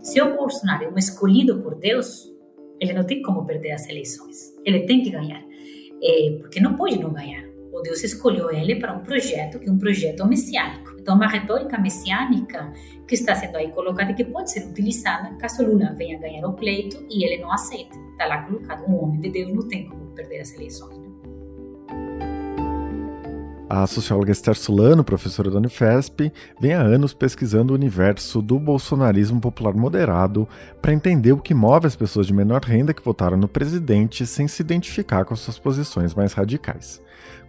Se o Bolsonaro é um escolhido por Deus, ele não tem como perder as eleições. Ele tem que ganhar. É, porque não pode não ganhar. O Deus escolheu ele para um projeto que é um projeto messiânico. Então, uma retórica messiânica que está sendo aí colocada e que pode ser utilizada caso Lula venha ganhar o pleito e ele não aceite. Está lá colocado. Um homem de Deus não tem como perder as eleições. A socióloga Esther Solano, professora da Unifesp, vem há anos pesquisando o universo do bolsonarismo popular moderado para entender o que move as pessoas de menor renda que votaram no presidente sem se identificar com suas posições mais radicais.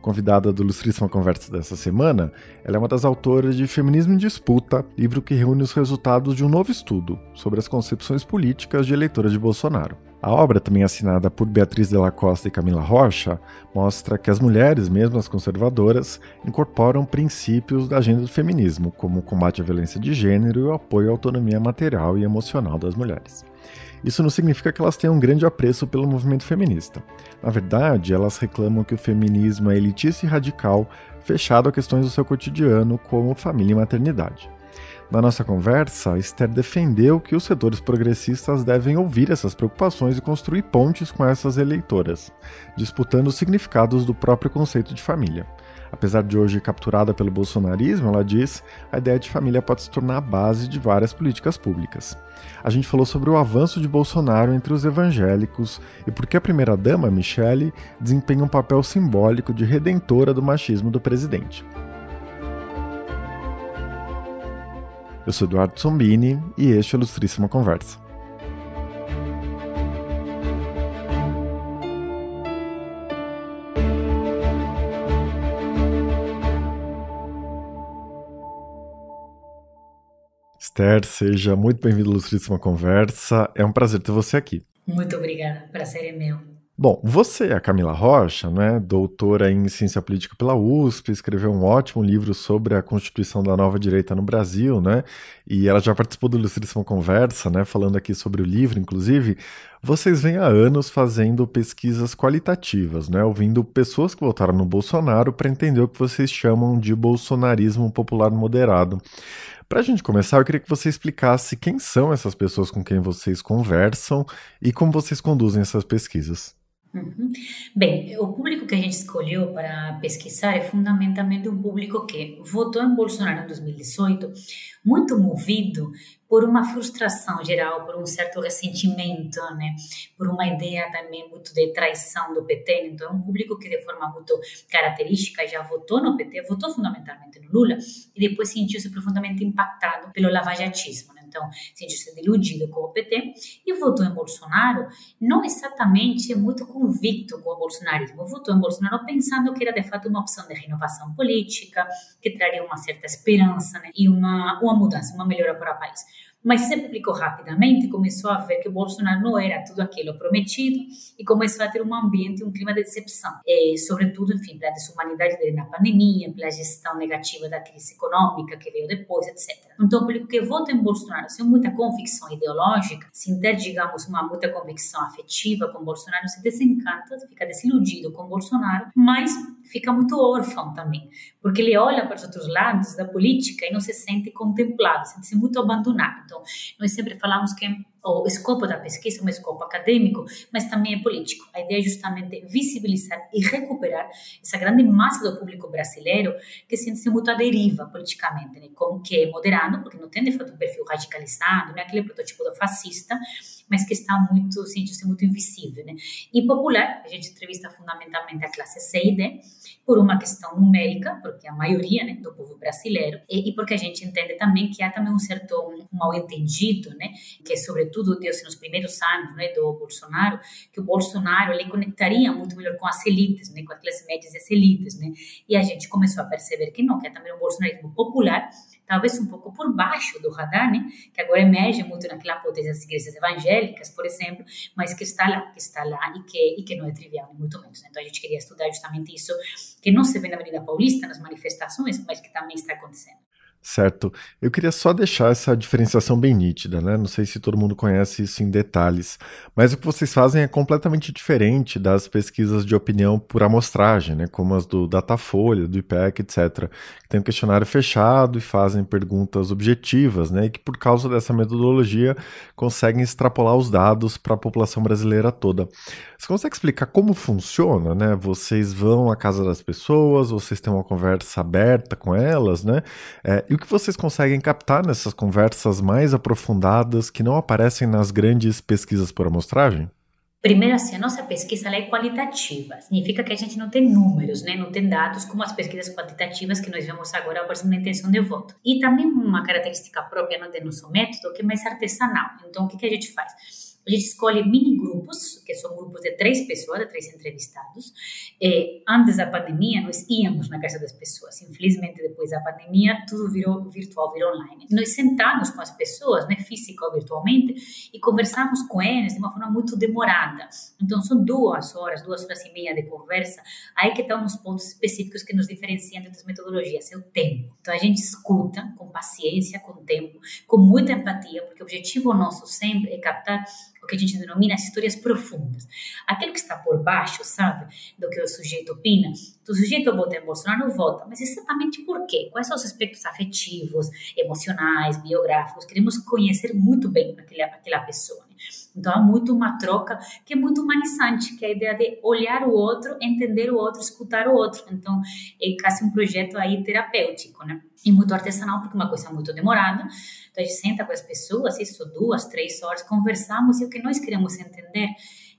Convidada do Ilustríssima Conversa dessa semana, ela é uma das autoras de Feminismo em Disputa, livro que reúne os resultados de um novo estudo sobre as concepções políticas de eleitoras de Bolsonaro. A obra, também assinada por Beatriz de la Costa e Camila Rocha, mostra que as mulheres, mesmo as conservadoras, incorporam princípios da agenda do feminismo, como o combate à violência de gênero e o apoio à autonomia material e emocional das mulheres. Isso não significa que elas tenham um grande apreço pelo movimento feminista. Na verdade, elas reclamam que o feminismo é elitista e radical, fechado a questões do seu cotidiano, como família e maternidade. Na nossa conversa, Esther defendeu que os setores progressistas devem ouvir essas preocupações e construir pontes com essas eleitoras, disputando os significados do próprio conceito de família. Apesar de hoje capturada pelo bolsonarismo, ela diz, a ideia de família pode se tornar a base de várias políticas públicas. A gente falou sobre o avanço de Bolsonaro entre os evangélicos e por que a primeira-dama, Michele, desempenha um papel simbólico de redentora do machismo do presidente. Eu sou Eduardo Sombini e este é o Ilustríssima Conversa. Esther, seja muito bem-vindo à Ilustríssima Conversa. É um prazer ter você aqui. Muito obrigada. Prazer é meu. Bom, você, a Camila Rocha, né, doutora em ciência política pela USP, escreveu um ótimo livro sobre a constituição da nova direita no Brasil, né? E ela já participou do Ilustríssima Conversa, né, falando aqui sobre o livro, inclusive. Vocês vêm há anos fazendo pesquisas qualitativas, né, ouvindo pessoas que votaram no Bolsonaro para entender o que vocês chamam de bolsonarismo popular moderado. Para a gente começar, eu queria que você explicasse quem são essas pessoas com quem vocês conversam e como vocês conduzem essas pesquisas. Uhum. Bem, o público que a gente escolheu para pesquisar é fundamentalmente um público que votou em Bolsonaro em 2018, muito movido por uma frustração geral, por um certo ressentimento, né? por uma ideia também muito de traição do PT. Então, é um público que, de forma muito característica, já votou no PT, votou fundamentalmente no Lula, e depois sentiu-se profundamente impactado pelo lavajatismo. Então, sentiu-se deludido com o PT e votou em Bolsonaro, não exatamente muito convicto com o bolsonarismo. Votou em Bolsonaro pensando que era de fato uma opção de renovação política, que traria uma certa esperança né? e uma, uma mudança, uma melhora para o país mas se publicou rapidamente, começou a ver que o Bolsonaro não era tudo aquilo prometido e começou a ter um ambiente, um clima de decepção, e, sobretudo, enfim, pela desumanidade dele na pandemia, pela gestão negativa da crise econômica que veio depois, etc. Então, o público que vota em Bolsonaro sem muita convicção ideológica, sem ter, digamos, uma muita convicção afetiva com Bolsonaro, se desencanta, fica desiludido com Bolsonaro, mas fica muito órfão também, porque ele olha para os outros lados da política e não se sente contemplado, sente-se muito abandonado. Então, nós sempre falamos que o escopo da pesquisa é um escopo acadêmico, mas também é político. A ideia é justamente visibilizar e recuperar essa grande massa do público brasileiro que sente-se muito à deriva politicamente, né? como que é moderado, porque não tem de fato um perfil radicalizado, não é aquele protótipo do fascista, mas que está muito, sente-se muito invisível. Né? E popular, a gente entrevista fundamentalmente a classe C e D, por uma questão numérica, porque a maioria né, do povo brasileiro, e, e, porque a gente entende também que há também um certo um mal entendido, né, que sobretudo sobretudo Deus nos primeiros anos né, do Bolsonaro, que o Bolsonaro ele conectaria muito melhor com as elites, né, com as classes médias e as elites, né? E a gente começou a perceber que não, que é também um bolsonarismo popular, talvez um pouco por baixo do radar, né? Que agora emerge muito naquela potência das igrejas evangélicas, por exemplo, mas que está lá, que está lá e que, e que não é trivial, muito menos. Então a gente queria estudar justamente isso, que não se vê na Avenida Paulista, nas manifestações, mas que também está acontecendo. Certo. Eu queria só deixar essa diferenciação bem nítida, né? Não sei se todo mundo conhece isso em detalhes, mas o que vocês fazem é completamente diferente das pesquisas de opinião por amostragem, né? Como as do Datafolha, do IPEC, etc. Tem um questionário fechado e fazem perguntas objetivas, né? E que por causa dessa metodologia conseguem extrapolar os dados para a população brasileira toda. Você consegue explicar como funciona, né? Vocês vão à casa das pessoas, vocês têm uma conversa aberta com elas, né? É, o que vocês conseguem captar nessas conversas mais aprofundadas que não aparecem nas grandes pesquisas por amostragem? Primeiro, assim, a nossa pesquisa é qualitativa. Significa que a gente não tem números, né? não tem dados como as pesquisas quantitativas que nós vemos agora, por exemplo, na intenção de voto. E também uma característica própria do nosso método, que é mais artesanal. Então, o que, que a gente faz? A gente escolhe mini grupos, que são grupos de três pessoas, de três entrevistados. É, antes da pandemia, nós íamos na casa das pessoas. Infelizmente, depois da pandemia, tudo virou virtual, virou online. Nós sentamos com as pessoas, né, física ou virtualmente, e conversamos com eles de uma forma muito demorada. Então, são duas horas, duas horas e meia de conversa. Aí que estão os pontos específicos que nos diferenciam das metodologias, é o tempo. Então, a gente escuta com paciência, com tempo, com muita empatia, porque o objetivo nosso sempre é captar o que a gente denomina as histórias profundas. Aquilo que está por baixo, sabe, do que o sujeito opina. O sujeito vota em Bolsonaro, vota, mas exatamente por quê? Quais são os aspectos afetivos, emocionais, biográficos? Queremos conhecer muito bem aquela, aquela pessoa. Né? Então, há muito uma troca que é muito humanizante, que é a ideia de olhar o outro, entender o outro, escutar o outro. Então, é quase um projeto aí terapêutico, né? E muito artesanal, porque é uma coisa muito demorada. Então, a gente senta com as pessoas, isso, duas, três horas, conversamos, e o que nós queremos entender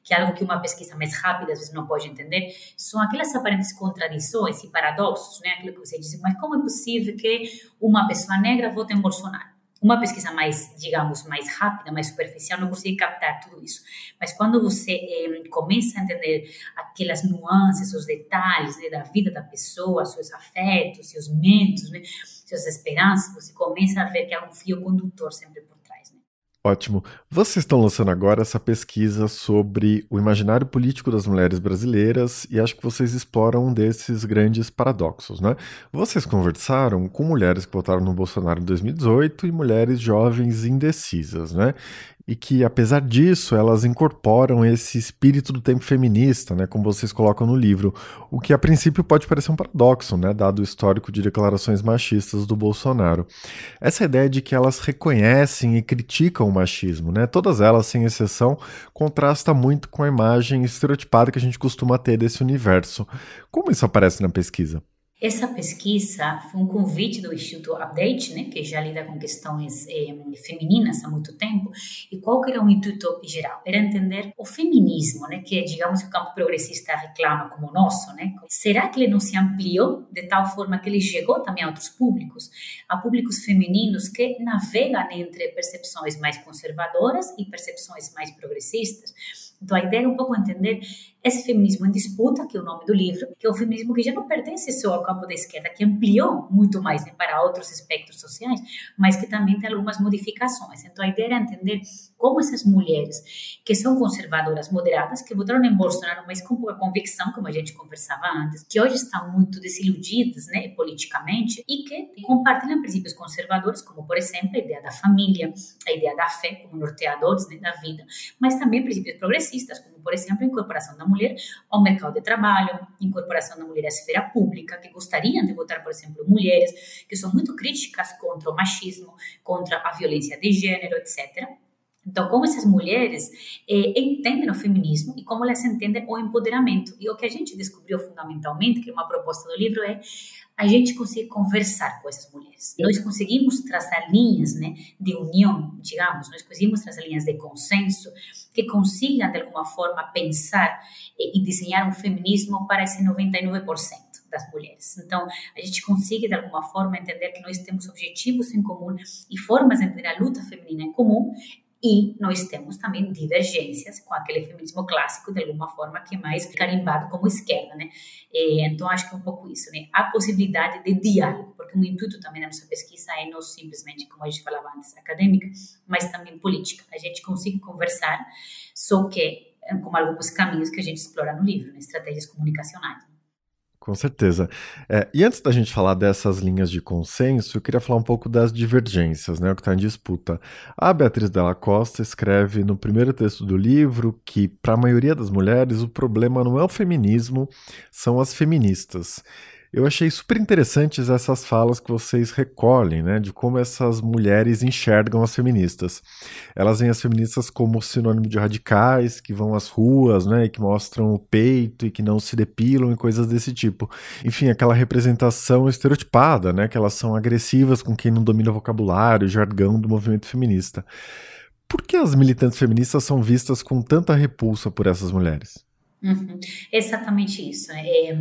que é algo que uma pesquisa mais rápida às vezes não pode entender, são aquelas aparentes contradições e paradoxos, né? Aquilo que você disse, mas como é possível que uma pessoa negra vote em Bolsonaro? Uma pesquisa mais, digamos, mais rápida, mais superficial, não consegue captar tudo isso. Mas quando você eh, começa a entender aquelas nuances, os detalhes né, da vida da pessoa, seus afetos, seus medos, né, suas esperanças, você começa a ver que há um fio condutor sempre por Ótimo. Vocês estão lançando agora essa pesquisa sobre o imaginário político das mulheres brasileiras e acho que vocês exploram um desses grandes paradoxos, né? Vocês conversaram com mulheres que votaram no Bolsonaro em 2018 e mulheres jovens indecisas, né? E que, apesar disso, elas incorporam esse espírito do tempo feminista, né, como vocês colocam no livro, o que a princípio pode parecer um paradoxo, né, dado o histórico de declarações machistas do Bolsonaro. Essa ideia de que elas reconhecem e criticam o machismo, né, todas elas, sem exceção, contrasta muito com a imagem estereotipada que a gente costuma ter desse universo. Como isso aparece na pesquisa? Essa pesquisa foi um convite do Instituto Update, né, que já lida com questões eh, femininas há muito tempo. E qual que era o intuito geral? Era entender o feminismo, né, que digamos o campo progressista reclama como nosso, né? Será que ele não se ampliou de tal forma que ele chegou também a outros públicos, a públicos femininos que navegam entre percepções mais conservadoras e percepções mais progressistas? Então a ideia é um pouco entender esse feminismo em disputa, que é o nome do livro, que é o feminismo que já não pertence só ao campo da esquerda, que ampliou muito mais né, para outros espectros sociais, mas que também tem algumas modificações. Então, a ideia era entender como essas mulheres que são conservadoras, moderadas, que votaram em Bolsonaro, mas com pouca convicção, como a gente conversava antes, que hoje estão muito desiludidas né, politicamente e que compartilham princípios conservadores, como, por exemplo, a ideia da família, a ideia da fé como norteadores né, da vida, mas também princípios progressistas, como, por exemplo, a incorporação da mulher ao mercado de trabalho, incorporação da mulher à esfera pública, que gostariam de votar, por exemplo, mulheres que são muito críticas contra o machismo, contra a violência de gênero, etc. Então, como essas mulheres eh, entendem o feminismo e como elas entendem o empoderamento. E o que a gente descobriu fundamentalmente, que é uma proposta do livro, é a gente conseguir conversar com essas mulheres. Nós conseguimos traçar linhas né, de união, digamos, nós conseguimos traçar linhas de consenso que consigam, de alguma forma, pensar e desenhar um feminismo para esse 99% das mulheres. Então, a gente consegue, de alguma forma, entender que nós temos objetivos em comum e formas de entender a luta feminina em comum e nós temos também divergências com aquele feminismo clássico, de alguma forma, que é mais carimbado como esquerda, né? E, então, acho que é um pouco isso, né? A possibilidade de diálogo, porque o intuito também da nossa pesquisa é não simplesmente, como a gente falava antes, acadêmica, mas também política. A gente consegue conversar, só que com alguns caminhos que a gente explora no livro, né? estratégias comunicacionais. Com certeza. É, e antes da gente falar dessas linhas de consenso, eu queria falar um pouco das divergências, né, o que está em disputa. A Beatriz Della Costa escreve no primeiro texto do livro que, para a maioria das mulheres, o problema não é o feminismo, são as feministas. Eu achei super interessantes essas falas que vocês recolhem, né, de como essas mulheres enxergam as feministas. Elas veem as feministas como sinônimo de radicais, que vão às ruas, né, e que mostram o peito e que não se depilam e coisas desse tipo. Enfim, aquela representação estereotipada, né, que elas são agressivas com quem não domina o vocabulário, o jargão do movimento feminista. Por que as militantes feministas são vistas com tanta repulsa por essas mulheres? Uhum. Exatamente isso. É,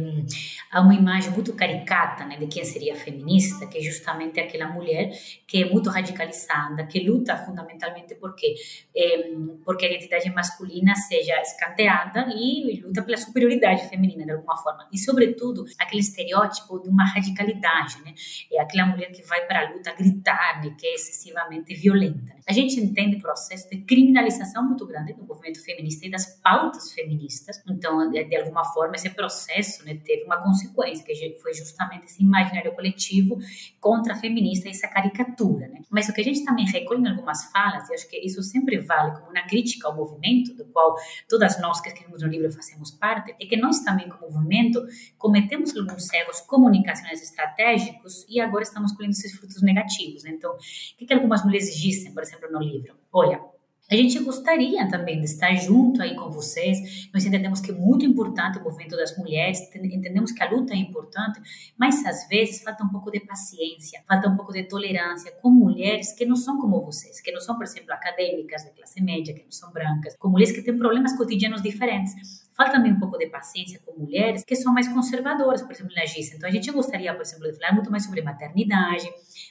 há uma imagem muito caricata né, de quem seria feminista, que é justamente aquela mulher que é muito radicalizada, que luta fundamentalmente porque, é, porque a identidade masculina seja escanteada e luta pela superioridade feminina de alguma forma. E, sobretudo, aquele estereótipo de uma radicalidade. Né? É aquela mulher que vai para a luta gritar, né, que é excessivamente violenta. A gente entende o processo de criminalização muito grande do movimento feminista e das pautas feministas então, de, alguma forma, esse processo né, teve uma consequência, que foi justamente esse imaginário coletivo contra feminista, essa caricatura. Né? Mas o que a gente também recolhe em algumas falas, e acho que isso sempre vale como uma crítica ao movimento, do qual todas nós que escrevemos no livro fazemos parte, é que nós também, como movimento, cometemos alguns erros comunicacionais estratégicos e agora estamos colhendo esses frutos negativos. Né? Então, o que, que algumas mulheres dizem, por exemplo, no livro? Olha, a gente gostaria também de estar junto aí com vocês. Nós entendemos que é muito importante o movimento das mulheres, entendemos que a luta é importante, mas às vezes falta um pouco de paciência, falta um pouco de tolerância com mulheres que não são como vocês, que não são, por exemplo, acadêmicas de classe média, que não são brancas, com mulheres que têm problemas cotidianos diferentes. Falta também um pouco de paciência com mulheres que são mais conservadoras, por exemplo, na GIS. Então, a gente gostaria, por exemplo, de falar muito mais sobre maternidade.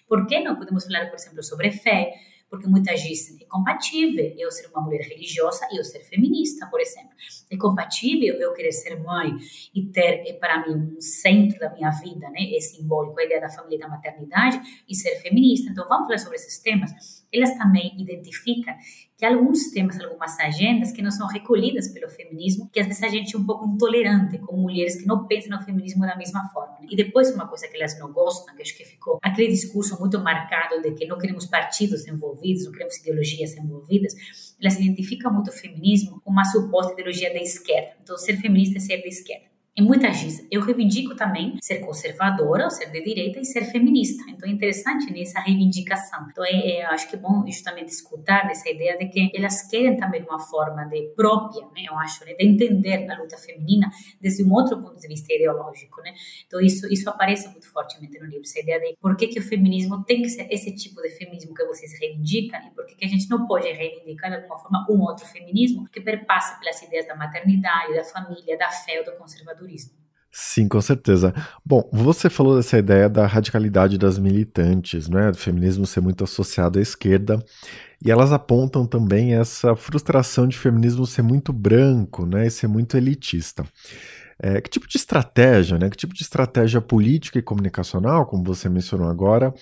Por que não podemos falar, por exemplo, sobre fé? Porque muitas dizem é compatível eu ser uma mulher religiosa e eu ser feminista, por exemplo. É compatível eu querer ser mãe e ter, eh, para mim, um centro da minha vida, né? É simbólico, a ideia da família e da maternidade e ser feminista. Então, vamos falar sobre esses temas. Elas também identificam que alguns temas, algumas agendas que não são recolhidas pelo feminismo, que às vezes a gente é um pouco intolerante com mulheres que não pensam no feminismo da mesma forma. Né? E depois, uma coisa que elas não gostam, que acho que ficou aquele discurso muito marcado de que não queremos partidos envolvidos, não queremos ideologias envolvidas, elas identificam muito o feminismo com uma suposta ideologia da esquerda. Então, ser feminista é ser da esquerda. Em muitas vezes, eu reivindico também ser conservadora, ser de direita e ser feminista. Então é interessante nessa reivindicação. Então é, é, acho que é bom justamente escutar essa ideia de que elas querem também uma forma de própria, né? Eu acho, né? de entender a luta feminina desde um outro ponto de vista ideológico, né? Então isso isso aparece muito fortemente no livro, essa ideia de por que que o feminismo tem que ser esse tipo de feminismo que vocês reivindicam e por que que a gente não pode reivindicar de alguma forma um outro feminismo que perpasse pelas ideias da maternidade, da família, da fé ou do conservadorismo Sim, com certeza. Bom, você falou dessa ideia da radicalidade das militantes, né? Do feminismo ser muito associado à esquerda. E elas apontam também essa frustração de feminismo ser muito branco, né? E ser muito elitista. É, que tipo de estratégia, né? Que tipo de estratégia política e comunicacional, como você mencionou agora,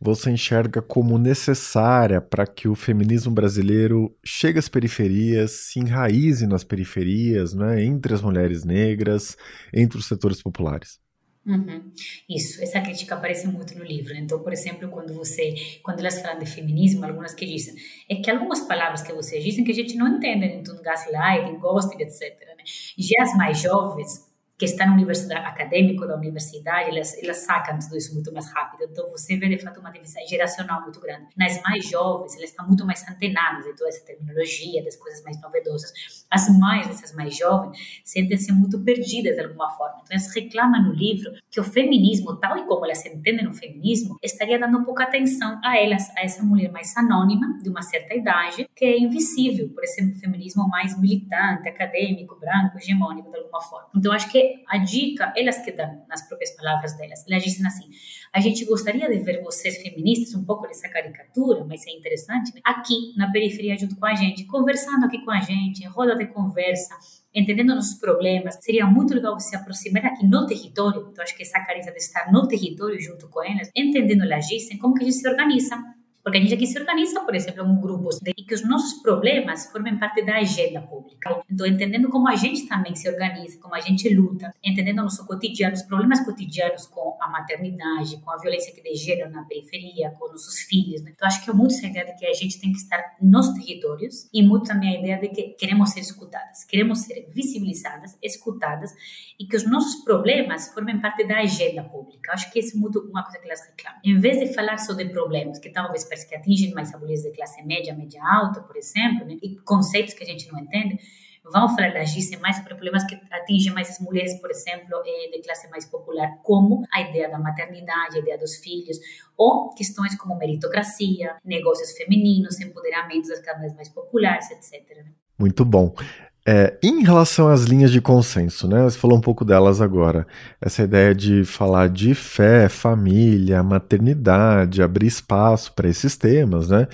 você enxerga como necessária para que o feminismo brasileiro chegue às periferias, se enraize nas periferias, né, entre as mulheres negras, entre os setores populares? Uhum. Isso, essa crítica aparece muito no livro. Então, por exemplo, quando você, quando elas falam de feminismo, algumas que dizem é que algumas palavras que vocês dizem que a gente não entende, então gaslighting, ghosting, etc. Né? Já as mais jovens que está na universidade acadêmico da universidade, elas, elas sacam tudo isso muito mais rápido. Então, você vê, de fato, uma diferença geracional muito grande. Nas mais jovens, elas estão muito mais antenadas de toda essa terminologia, das coisas mais novedosas. As mães dessas mais jovens sentem-se muito perdidas de alguma forma. Então, elas reclamam no livro que o feminismo, tal e como elas entendem o feminismo, estaria dando pouca atenção a elas, a essa mulher mais anônima, de uma certa idade, que é invisível por esse feminismo mais militante, acadêmico, branco, hegemônico, de alguma forma. Então, acho que a dica, elas que dão nas próprias palavras delas, elas dizem assim: a gente gostaria de ver vocês feministas, um pouco dessa caricatura, mas é interessante, né? aqui na periferia junto com a gente, conversando aqui com a gente, roda de conversa, entendendo nossos problemas. Seria muito legal se aproximar aqui no território, então acho que essa carência de estar no território junto com elas, entendendo elas dizem como que a gente se organiza Porque a gente aqui se organiza, por exemplo, em grupos e que os nossos problemas formem parte da agenda pública. Então, entendendo como a gente também se organiza, como a gente luta, entendendo nosso cotidiano, os problemas cotidianos com a maternidade, com a violência que de na periferia, com nossos filhos. Né? Então, acho que é muito essa ideia de que a gente tem que estar nos territórios e muito também a ideia de que queremos ser escutadas, queremos ser visibilizadas, escutadas e que os nossos problemas formem parte da agenda pública. Acho que isso é muito uma coisa que elas reclamam. Em vez de falar só de problemas que talvez parece que atingem mais a mulheres de classe média, média alta, por exemplo, né? e conceitos que a gente não entende, vão GISE mais sobre problemas que atingem mais as mulheres, por exemplo, eh, de classe mais popular, como a ideia da maternidade, a ideia dos filhos, ou questões como meritocracia, negócios femininos, empoderamento das camadas mais populares, etc. Muito bom. É, em relação às linhas de consenso, né? Você falou um pouco delas agora. Essa ideia de falar de fé, família, maternidade, abrir espaço para esses temas, né?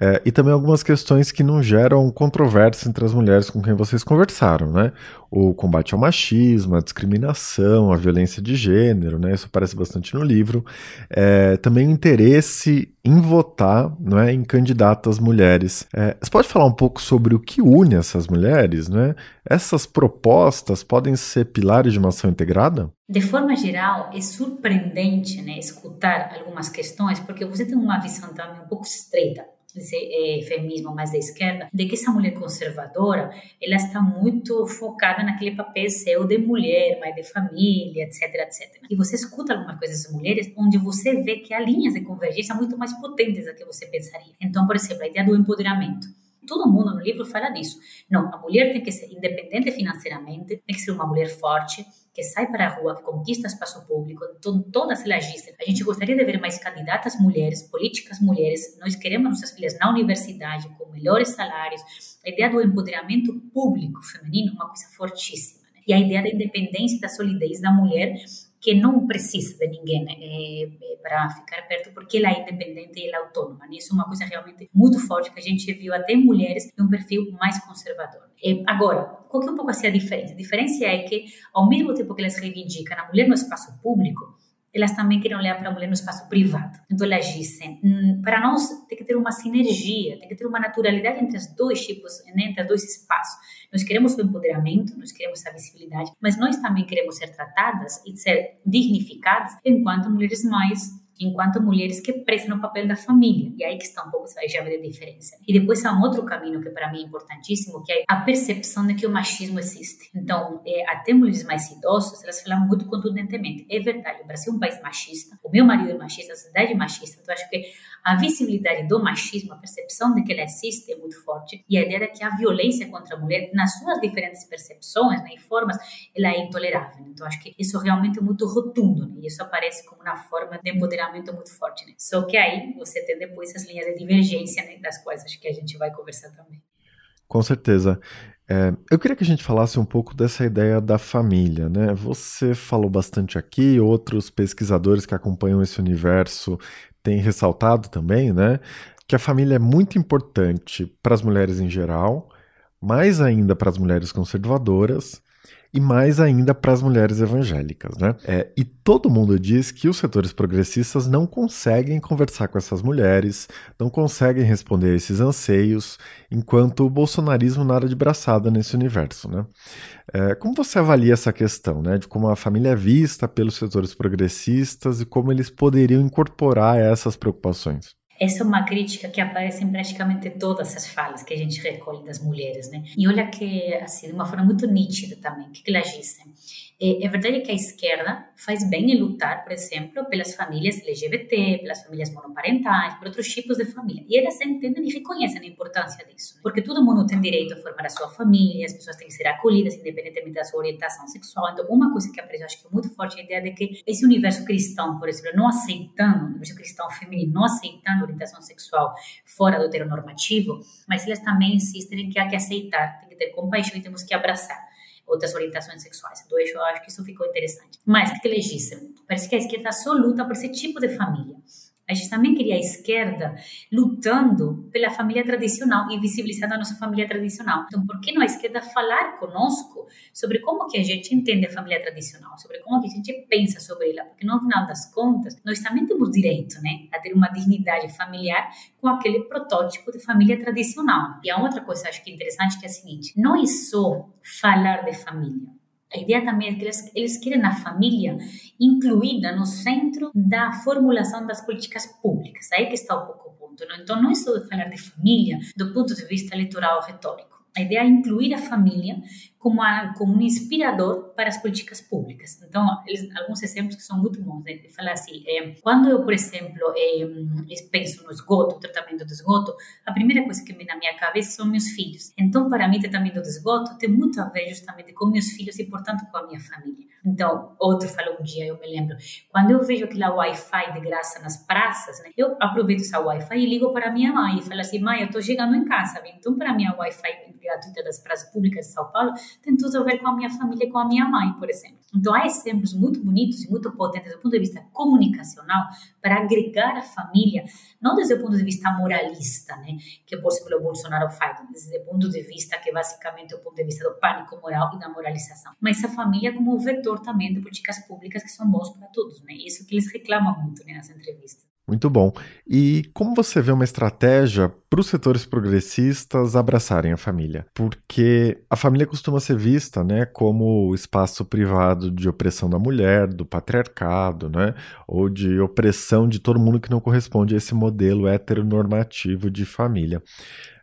É, e também algumas questões que não geram controvérsia entre as mulheres com quem vocês conversaram, né? O combate ao machismo, a discriminação, a violência de gênero, né? Isso aparece bastante no livro. É, também o interesse em votar não é, em candidatas mulheres. É, você pode falar um pouco sobre o que une essas mulheres? Né? Essas propostas podem ser pilares de uma ação integrada? De forma geral, é surpreendente né, escutar algumas questões, porque você tem uma visão também um pouco estreita esse é, feminismo mais da esquerda, de que essa mulher conservadora, ela está muito focada naquele papel seu de mulher, mais de família, etc, etc. E você escuta algumas coisas das mulheres onde você vê que há linhas de convergência muito mais potentes do que você pensaria. Então, por exemplo, a ideia do empoderamento. Todo mundo no livro fala disso. Não, a mulher tem que ser independente financeiramente, tem que ser uma mulher forte, que sai para a rua, que conquista espaço público, então, todas elas dizem. A gente gostaria de ver mais candidatas mulheres, políticas mulheres. Nós queremos nossas filhas na universidade, com melhores salários. A ideia do empoderamento público feminino é uma coisa fortíssima. Né? E a ideia da independência e da solidez da mulher que não precisa de ninguém é, é, para ficar perto, porque ela é independente e ela é autônoma. Né? Isso é uma coisa realmente muito forte que a gente viu até mulheres de um perfil mais conservador. É, agora, qual que é um pouco assim a diferença? A diferença é que, ao mesmo tempo que elas reivindicam a mulher no espaço público, elas também querem olhar para a mulher no espaço privado. Então elas dizem, hum, para nós tem que ter uma sinergia, tem que ter uma naturalidade entre os dois tipos, né, entre os dois espaços. Nós queremos o empoderamento, nós queremos a visibilidade, mas nós também queremos ser tratadas e ser dignificadas enquanto mulheres mais enquanto mulheres que prestam o papel da família. E aí que está um pouco essa chave de diferença. E depois há um outro caminho que para mim é importantíssimo, que é a percepção de que o machismo existe. Então, é, até mulheres mais idosas, elas falam muito contundentemente. É verdade, o Brasil é um país machista, o meu marido é machista, a sociedade é machista, então acho que a visibilidade do machismo, a percepção de que ele existe é muito forte, e a ideia de que a violência contra a mulher, nas suas diferentes percepções né, e formas, ela é intolerável. Então, acho que isso realmente é muito rotundo, né? e isso aparece como uma forma de empoderamento muito forte. Né? Só que aí você tem depois as linhas de divergência, né, das quais acho que a gente vai conversar também. Com certeza. É, eu queria que a gente falasse um pouco dessa ideia da família, né? Você falou bastante aqui, outros pesquisadores que acompanham esse universo tem ressaltado também, né, que a família é muito importante para as mulheres em geral, mais ainda para as mulheres conservadoras e mais ainda para as mulheres evangélicas, né? É, e todo mundo diz que os setores progressistas não conseguem conversar com essas mulheres, não conseguem responder a esses anseios, enquanto o bolsonarismo nada de braçada nesse universo, né? É, como você avalia essa questão, né, de como a família é vista pelos setores progressistas e como eles poderiam incorporar essas preocupações? Essa é uma crítica que aparece em praticamente todas as falas que a gente recolhe das mulheres, né? E olha que, assim, de uma forma muito nítida também, o que, que elas dizem? É, é, verdade que a esquerda faz bem em lutar, por exemplo, pelas famílias LGBT, pelas famílias monoparentais, por outros tipos de família. E elas entendem e reconhecem a importância disso. Porque todo mundo tem direito a formar a sua família, as pessoas têm que ser acolhidas, independentemente da sua orientação sexual. Então, uma coisa que aparece, acho que é muito forte, é a ideia de que esse universo cristão, por exemplo, não aceitando, o universo cristão feminino, não aceitando orientação sexual fora do heteronormativo, mas elas também insistem em que há que aceitar, tem que ter compaixão e temos que abraçar outras orientações sexuais. Então, eu acho que isso ficou interessante. Mas, que dizem? Parece que a esquerda só luta por esse tipo de família. A gente também queria a esquerda lutando pela família tradicional e visibilizando a nossa família tradicional. Então, por que não a esquerda falar conosco sobre como que a gente entende a família tradicional, sobre como que a gente pensa sobre ela? Porque no final das contas, nós também temos direito, né, a ter uma dignidade familiar com aquele protótipo de família tradicional. E a outra coisa que eu acho que é interessante que é a seguinte: não é só falar de família a ideia também é que eles, eles querem a família incluída no centro da formulação das políticas públicas. Aí que está o pouco ponto. Não? Então, não é só falar de família do ponto de vista eleitoral retórico. A ideia é incluir a família como, a, como um inspirador para as políticas públicas. Então, eles, alguns exemplos que são muito bons. Né? Assim, é, quando eu, por exemplo, é, penso no esgoto, tratamento do esgoto, a primeira coisa que vem na minha cabeça são meus filhos. Então, para mim, tratamento do esgoto tem muito a ver justamente com meus filhos e, portanto, com a minha família. Então, outro falou um dia, eu me lembro, quando eu vejo aquela Wi-Fi de graça nas praças, né, eu aproveito essa Wi-Fi e ligo para minha mãe e falo assim, mãe, eu estou chegando em casa, então para mim a Wi-Fi gratuita das praças públicas de São Paulo tem tudo a ver com a minha família, com a minha mãe, por exemplo. Então, há exemplos muito bonitos e muito potentes do ponto de vista comunicacional para agregar a família, não desde o ponto de vista moralista, né, que, por exemplo, o Bolsonaro faz, desde o ponto de vista que basicamente é o ponto de vista do pânico moral e da moralização, mas a família como vetor também de políticas públicas que são bons para todos, né? Isso que eles reclamam muito né, nas entrevistas. Muito bom. E como você vê uma estratégia para os setores progressistas abraçarem a família? Porque a família costuma ser vista né, como espaço privado de opressão da mulher, do patriarcado, né, ou de opressão de todo mundo que não corresponde a esse modelo heteronormativo de família.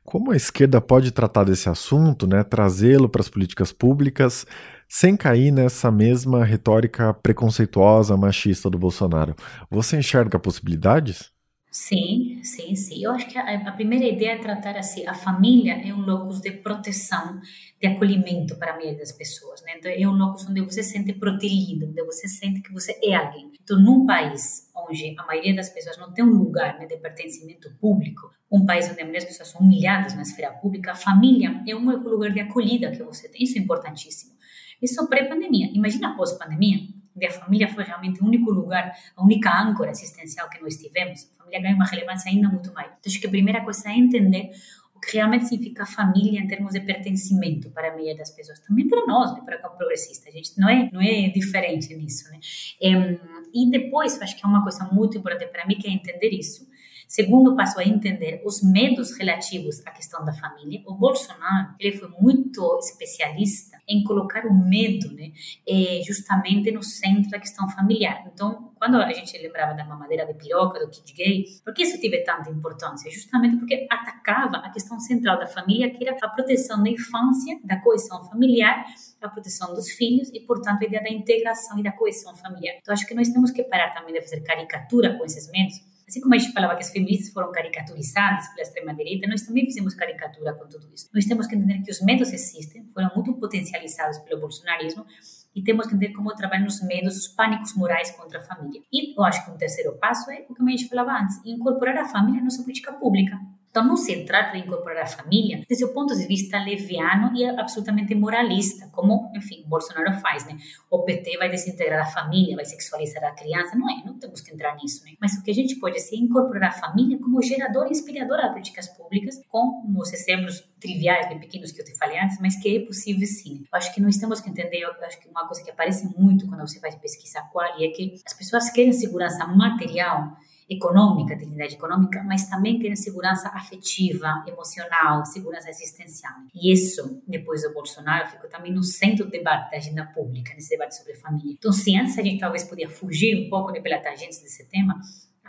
Como a esquerda pode tratar desse assunto, né, trazê-lo para as políticas públicas, sem cair nessa mesma retórica preconceituosa, machista do Bolsonaro? Você enxerga possibilidades? Sim, sim, sim. Eu acho que a, a, primeira ideia é tratar assim, a família é um locus de proteção, de acolhimento para a maioria das pessoas, né? Então, é um locus onde você se sente protegido, onde você sente que você é alguém. Então, num país onde a maioria das pessoas não tem um lugar né, de pertencimento público, um país onde a maioria das pessoas são humilhadas na esfera pública, a família é um único lugar de acolhida que você tem. Isso é importantíssimo. Isso pré-pandemia. Imagina pós-pandemia onde a família foi realmente o único lugar, a única âncora existencial que nós tivemos. A família ganha uma relevância ainda muito maior. Então, acho que a primeira coisa é entender o que realmente significa família em termos de pertencimento para a maioria das pessoas, também para nós, né, para o progressista. A gente não é não é diferente nisso, né? e depois, acho que é uma coisa muito importante para mim que é entender isso. Segundo passo é entender os medos relativos à questão da família. O Bolsonaro ele foi muito especialista em colocar o medo, né, é, justamente no centro da questão familiar. Então, quando a gente lembrava da mamadeira de piroca, do kit gay, por que isso teve tanta importância? Justamente porque atacava a questão central da família, que era a proteção da infância, da coesão familiar, a proteção dos filhos e, portanto, a ideia da integração e da coesão familiar. Então, acho que nós temos que parar também de fazer caricatura com esses medos, Assim como a gente falava que as feministas foram caricaturizadas pela extrema-direita, nós também fizemos caricatura com tudo isso. Nós temos que entender que os medos existem, foram muito potencializados pelo bolsonarismo, e temos que entender como trabalhar nos medos, os pânicos morais contra a família. E eu acho que um terceiro passo é o que a gente falava antes, incorporar a família na nossa política pública. Então, não se trata de incorporar a família desde o ponto de vista leviano e absolutamente moralista, como, enfim, Bolsonaro faz, né? O PT vai desintegrar a família, vai sexualizar a criança. Não é, não temos que entrar nisso, né? Mas o que a gente pode é incorporar a família como geradora inspiradora de políticas públicas, com os exemplos triviais, bem pequenos que eu te falei antes, mas que é possível sim. Eu acho que nós temos que entender, eu acho que uma coisa que aparece muito quando você faz pesquisa qual é que as pessoas querem segurança material econômica, dignidade econômica, mas também querem segurança afetiva, emocional, segurança existencial. E isso, depois do Bolsonaro, ficou também no centro do debate da agenda pública, nesse debate sobre família. Então, se antes a gente talvez podia fugir um pouco de pela tangente desse tema,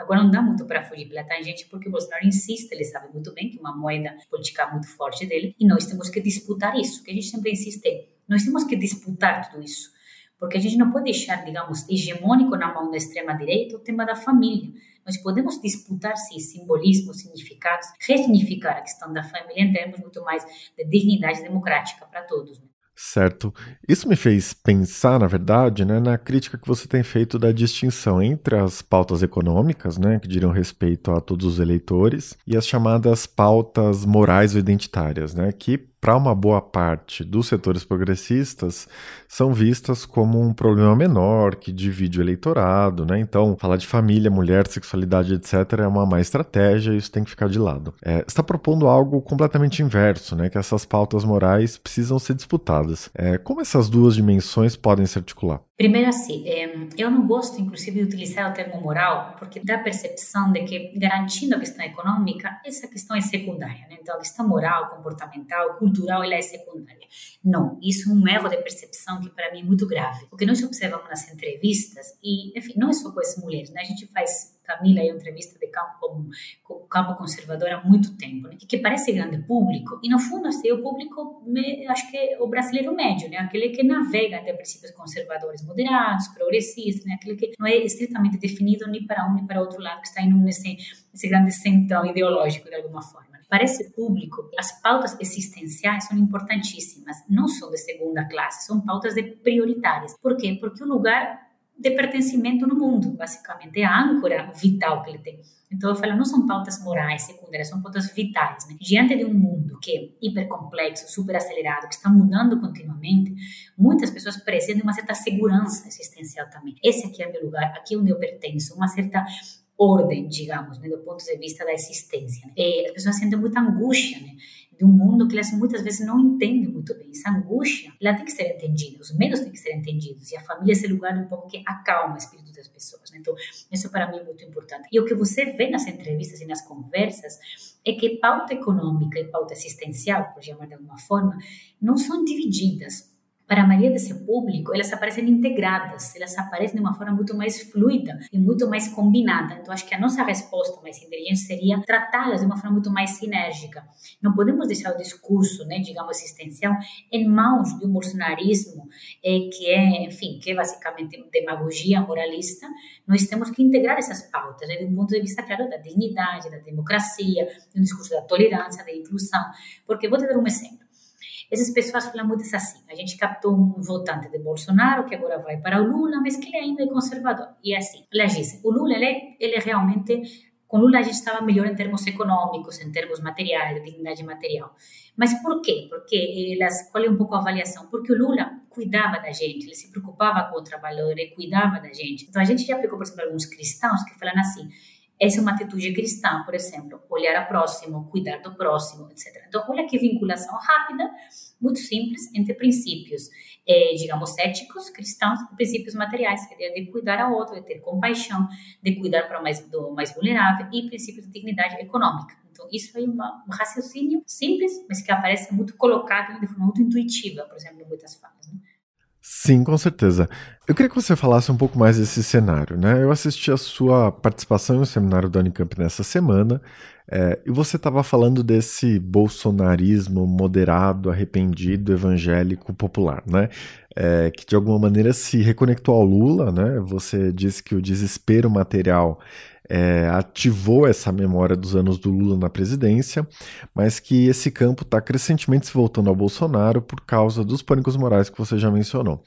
Agora não dá muito para fugir pela tangente porque o Bolsonaro insiste, ele sabe muito bem que é uma moeda política muito forte dele e nós temos que disputar isso, que a gente sempre insiste. Nós temos que disputar tudo isso, porque a gente não pode deixar, digamos, hegemônico na mão da extrema direita o tema da família. Nós podemos disputar, sim, simbolismos, significados, ressignificar a questão da família em termos muito mais de dignidade democrática para todos. Né? Certo. Isso me fez pensar, na verdade, né, na crítica que você tem feito da distinção entre as pautas econômicas, né, que diriam respeito a todos os eleitores, e as chamadas pautas morais ou identitárias, né, que para uma boa parte dos setores progressistas, são vistas como um problema menor que divide o eleitorado, né? Então, falar de família, mulher, sexualidade, etc., é uma má estratégia e isso tem que ficar de lado. É, está propondo algo completamente inverso, né? Que essas pautas morais precisam ser disputadas. É, como essas duas dimensões podem se articular? Primeiro, assim, eu não gosto, inclusive, de utilizar o termo moral, porque dá a percepção de que, garantindo a questão econômica, essa questão é secundária. Né? Então, a questão moral, comportamental, cultural, ela é secundária. Não, isso é um erro de percepção que, para mim, é muito grave. O que nós observamos nas entrevistas, e, enfim, não é só com as mulheres, né? a gente faz Camila aí entrevista de campo campo conservador há muito tempo, né? que parece grande público, e no fundo assim, o público, acho que é o brasileiro médio, né? aquele que navega entre princípios conservadores moderados, progressistas, né? aquele que não é estritamente definido nem para um nem para outro lado, que está indo nesse, nesse grande centrão ideológico de alguma forma. Para esse público, as pautas existenciais são importantíssimas, não são de segunda classe, são pautas prioritárias. Por quê? Porque o lugar de pertencimento no mundo, basicamente, é a âncora vital que ele tem. Então, eu falo, não são pautas morais secundárias, são pautas vitais. Né? Diante de um mundo que é hipercomplexo, super acelerado, que está mudando continuamente, muitas pessoas precisam de uma certa segurança existencial também. Esse aqui é meu lugar, aqui é onde eu pertenço, uma certa ordem, digamos, né, do ponto de vista da existência. Né? E as pessoas sentem muita angústia, né? de um mundo que elas muitas vezes não entendem muito bem. Essa angústia, ela tem que ser entendida, os medos têm que ser entendidos, e a família é esse lugar um pouco que acalma o espírito das pessoas. Né? Então, isso para mim é muito importante. E o que você vê nas entrevistas e nas conversas é que pauta econômica e pauta assistencial, por chamar de alguma forma, não são divididas para a maioria desse público, elas aparecem integradas, elas aparecem de uma forma muito mais fluida e muito mais combinada. Então, acho que a nossa resposta mais inteligente seria tratá-las de uma forma muito mais sinérgica. Não podemos deixar o discurso, né, digamos, assistencial em mãos de um bolsonarismo eh, que é, enfim, que é basicamente demagogia moralista. Nós temos que integrar essas pautas, né, de um ponto de vista, claro, da dignidade, da democracia, de um discurso da tolerância, da inclusão. Porque vou te dar um exemplo. Essas pessoas falam muito assim: a gente captou um votante de Bolsonaro que agora vai para o Lula, mas que ele ainda é conservador. E é assim, elas dizem: o Lula, ele, ele realmente. Com Lula a gente estava melhor em termos econômicos, em termos materiais, de dignidade material. Mas por quê? Porque elas, qual é um pouco a avaliação? Porque o Lula cuidava da gente, ele se preocupava com o trabalhador, ele cuidava da gente. Então a gente já pegou, por exemplo, alguns cristãos que falam assim: essa é uma atitude cristã, por exemplo, olhar a próximo, cuidar do próximo, etc. Então, olha que vinculação rápida, muito simples, entre princípios, eh, digamos, éticos, cristãos e princípios materiais, que é de cuidar ao outro, de ter compaixão, de cuidar para o mais, do mais vulnerável e princípios de dignidade econômica. Então, isso é uma, um raciocínio simples, mas que aparece muito colocado de forma muito intuitiva, por exemplo, em muitas falas. Sim, com certeza. Eu queria que você falasse um pouco mais desse cenário, né? Eu assisti a sua participação no seminário da Unicamp nessa semana é, e você estava falando desse bolsonarismo moderado, arrependido, evangélico, popular, né? É, que de alguma maneira se reconectou ao Lula, né? Você disse que o desespero material é, ativou essa memória dos anos do Lula na presidência, mas que esse campo está crescentemente se voltando ao Bolsonaro por causa dos pânicos morais que você já mencionou.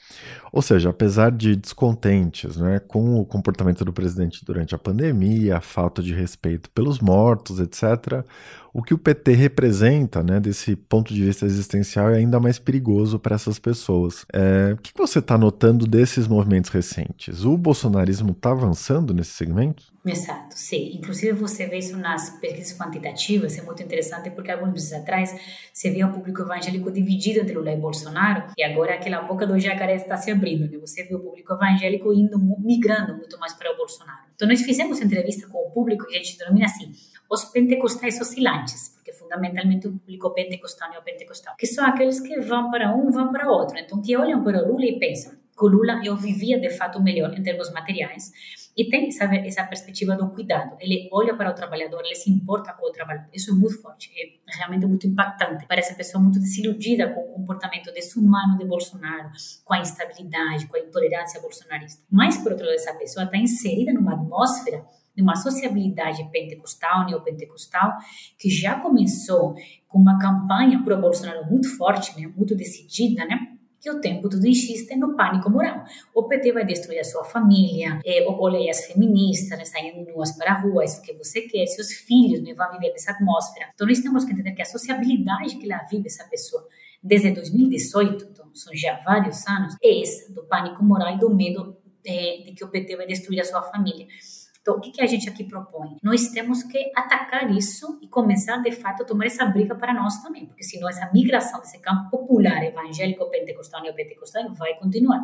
Ou seja, apesar de descontentes né, com o comportamento do presidente durante a pandemia, a falta de respeito pelos mortos, etc., o que o PT representa, né, desse ponto de vista existencial, é ainda mais perigoso para essas pessoas. É, o que você está notando desses movimentos recentes? O bolsonarismo está avançando nesse segmento? Exato, sim. Inclusive você vê isso nas pesquisas quantitativas, é muito interessante porque alguns meses atrás você via o público evangélico dividido entre Lula e Bolsonaro e agora aquela boca do jacaré está se abrindo, né? Você vê o público evangélico indo, migrando muito mais para o Bolsonaro. Então nós fizemos entrevista com o público que a gente denomina assim, os pentecostais oscilantes, porque fundamentalmente o público pentecostal e neopentecostal, que são aqueles que vão para um, vão para outro. Então, que olham para o Lula e pensam que o Lula eu vivia de fato melhor em termos materiais e tem essa, essa perspectiva do cuidado. Ele olha para o trabalhador, ele se importa com o trabalhador. Isso é muito forte, é realmente muito impactante para essa pessoa muito desiludida com o comportamento desumano de Bolsonaro, com a instabilidade, com a intolerância bolsonarista. Mas, por outro lado, essa pessoa está inserida numa atmosfera de uma sociabilidade pentecostal, neopentecostal, que já começou com uma campanha pro Bolsonaro muito forte, né, muito decidida, né, que o tempo todo insiste no pânico moral. O PT vai destruir a sua família, é, olha as feministas né, saindo nuas para a rua, isso que você quer, seus filhos né, vão viver nessa atmosfera. Então nós temos que entender que a sociabilidade que ela vive, essa pessoa, desde 2018, então são já vários anos, é essa, do pânico moral e do medo de, de que o PT vai destruir a sua família. Então, o que, que a gente aqui propõe? Nós temos que atacar isso e começar, de fato, a tomar essa briga para nós também, porque senão essa migração desse campo popular, evangélico, pentecostal, neopentecostal, vai continuar.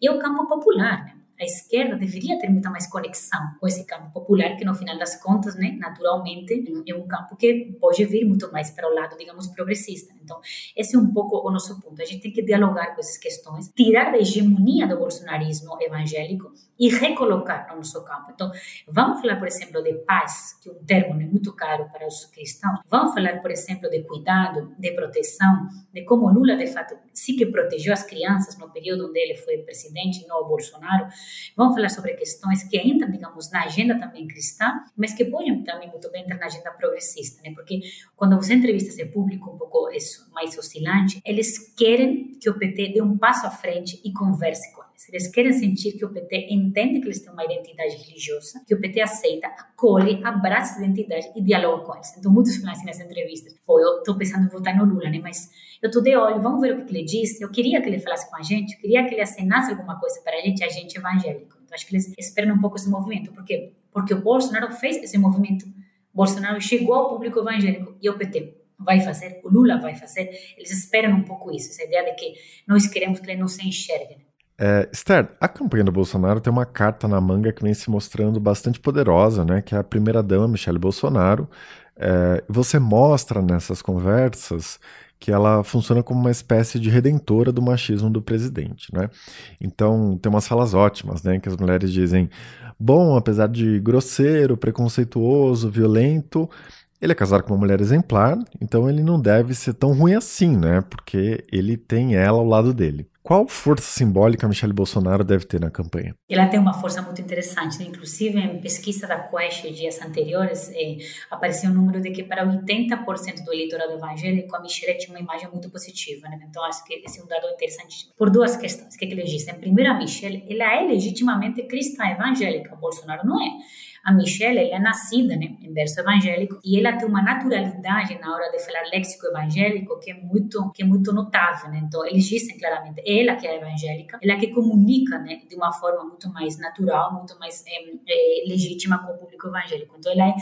E o campo popular, né? a esquerda deveria ter muita mais conexão com esse campo popular, que no final das contas, né, naturalmente, é um campo que pode vir muito mais para o lado, digamos, progressista. Então, esse é um pouco o nosso ponto. A gente tem que dialogar com essas questões, tirar da hegemonia do bolsonarismo evangélico e recolocar no nosso campo. Então, vamos falar, por exemplo, de paz, que é um termo né, muito caro para os cristãos. Vamos falar, por exemplo, de cuidado, de proteção, de como Lula, de fato, sim que protegeu as crianças no período onde ele foi presidente, não o Bolsonaro. Vamos falar sobre questões que entram, digamos, na agenda também cristã, mas que podem também muito bem entrar na agenda progressista, né? Porque quando você entrevista esse público um pouco mais oscilante, eles querem que o PT dê um passo à frente e converse com eles. Eles querem sentir que o PT entende que eles têm uma identidade religiosa, que o PT aceita, acolhe, abraça a identidade e dialoga com eles. Então, muitos falam assim nas entrevistas, pô, eu estou pensando em votar no Lula, né? Mas eu estou de olho, vamos ver o que ele disse. Eu queria que ele falasse com a gente, eu queria que ele assinasse alguma coisa para a gente, a gente evangélico. Então, acho que eles esperam um pouco esse movimento. Por quê? Porque o Bolsonaro fez esse movimento. Bolsonaro chegou ao público evangélico e o PT vai fazer, o Lula vai fazer. Eles esperam um pouco isso, essa ideia de que nós queremos que ele não se enxergue. É, Esther, a campanha do Bolsonaro tem uma carta na manga que vem se mostrando bastante poderosa, né? Que é a primeira-dama, Michele Bolsonaro. É, você mostra nessas conversas que ela funciona como uma espécie de redentora do machismo do presidente, né? Então, tem umas falas ótimas, né, que as mulheres dizem: "Bom, apesar de grosseiro, preconceituoso, violento, ele é casado com uma mulher exemplar, então ele não deve ser tão ruim assim, né? Porque ele tem ela ao lado dele. Qual força simbólica a Michelle Bolsonaro deve ter na campanha? Ela tem uma força muito interessante. Né? Inclusive, em pesquisa da Quest dias anteriores, eh, apareceu um número de que para 80% do eleitorado evangélico, a Michelle tinha uma imagem muito positiva. Né? Então, acho que esse é um dado interessante. Por duas questões. O que, que eles dizem? Primeiro, a Michelle ela é legitimamente cristã evangélica. O Bolsonaro não é. A Michelle, ela é nascida né, em berço evangélico e ela tem uma naturalidade na hora de falar léxico evangélico que é muito, que é muito notável. Né? Então, eles dizem claramente, ela que é evangélica, ela que comunica né, de uma forma muito mais natural, muito mais é, é, legítima com o público evangélico. Então, ela é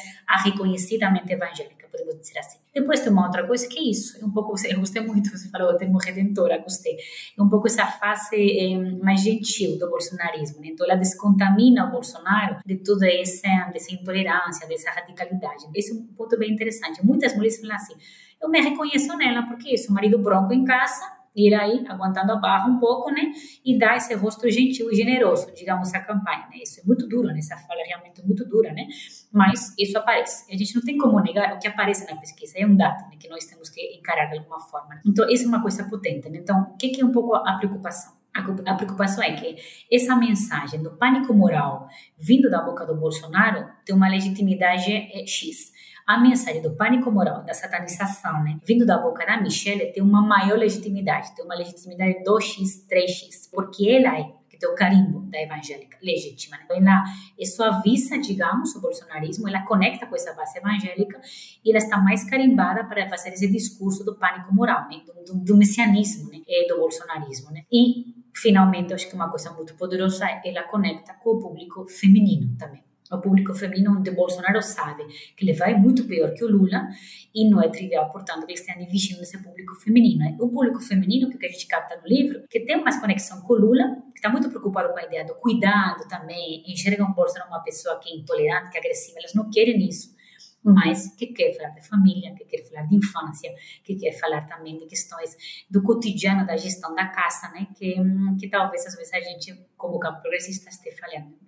reconhecidamente evangélica, dizer assim. Depois tem uma outra coisa que é isso, é um pouco, eu gostei muito, você falou o termo redentora, gostei, é um pouco essa fase é, mais gentil do bolsonarismo, né? então ela descontamina o Bolsonaro de toda essa, dessa intolerância, dessa radicalidade. Esse é um ponto bem interessante. Muitas mulheres falam assim, eu me reconheço nela, porque isso, o marido bronco em casa, ir aí aguantando a barra um pouco, né? E dar esse rosto gentil e generoso, digamos, à campanha, né? Isso é muito duro, né? Essa fala é realmente muito dura, né? Mas isso aparece. A gente não tem como negar o que aparece na pesquisa, é um dado, né? Que nós temos que encarar de alguma forma. Então, isso é uma coisa potente, né? Então, o que é um pouco a preocupação? A preocupação é que essa mensagem do pânico moral vindo da boca do Bolsonaro tem uma legitimidade eh, X a mensagem do pânico moral, da satanização, né, vindo da boca da Michelle, tem uma maior legitimidade, tem uma legitimidade 2x, 3x, porque ela é que tem o carimbo da evangélica legítima. Né? Ela é suaviza, digamos, o bolsonarismo, ela conecta com essa base evangélica e ela está mais carimbada para fazer esse discurso do pânico moral, né? do, do, do messianismo, né? do bolsonarismo. Né? E, finalmente, acho que uma coisa muito poderosa, ela conecta com o público feminino também o público feminino onde Bolsonaro sabe que ele vai muito pior que o Lula e não é trivial, portanto, que eles tenham investido nesse público feminino. O público feminino, que a gente capta no livro, que tem mais conexão com o Lula, que está muito preocupado com a ideia do cuidado também, enxergam Bolsonaro uma pessoa que é intolerante, que é agressiva, elas não querem isso mas que quer falar de família, que quer falar de infância, que quer falar também de questões do cotidiano da gestão da casa, né? Que, que talvez às vezes a gente, como campo progressista, esteja falhando.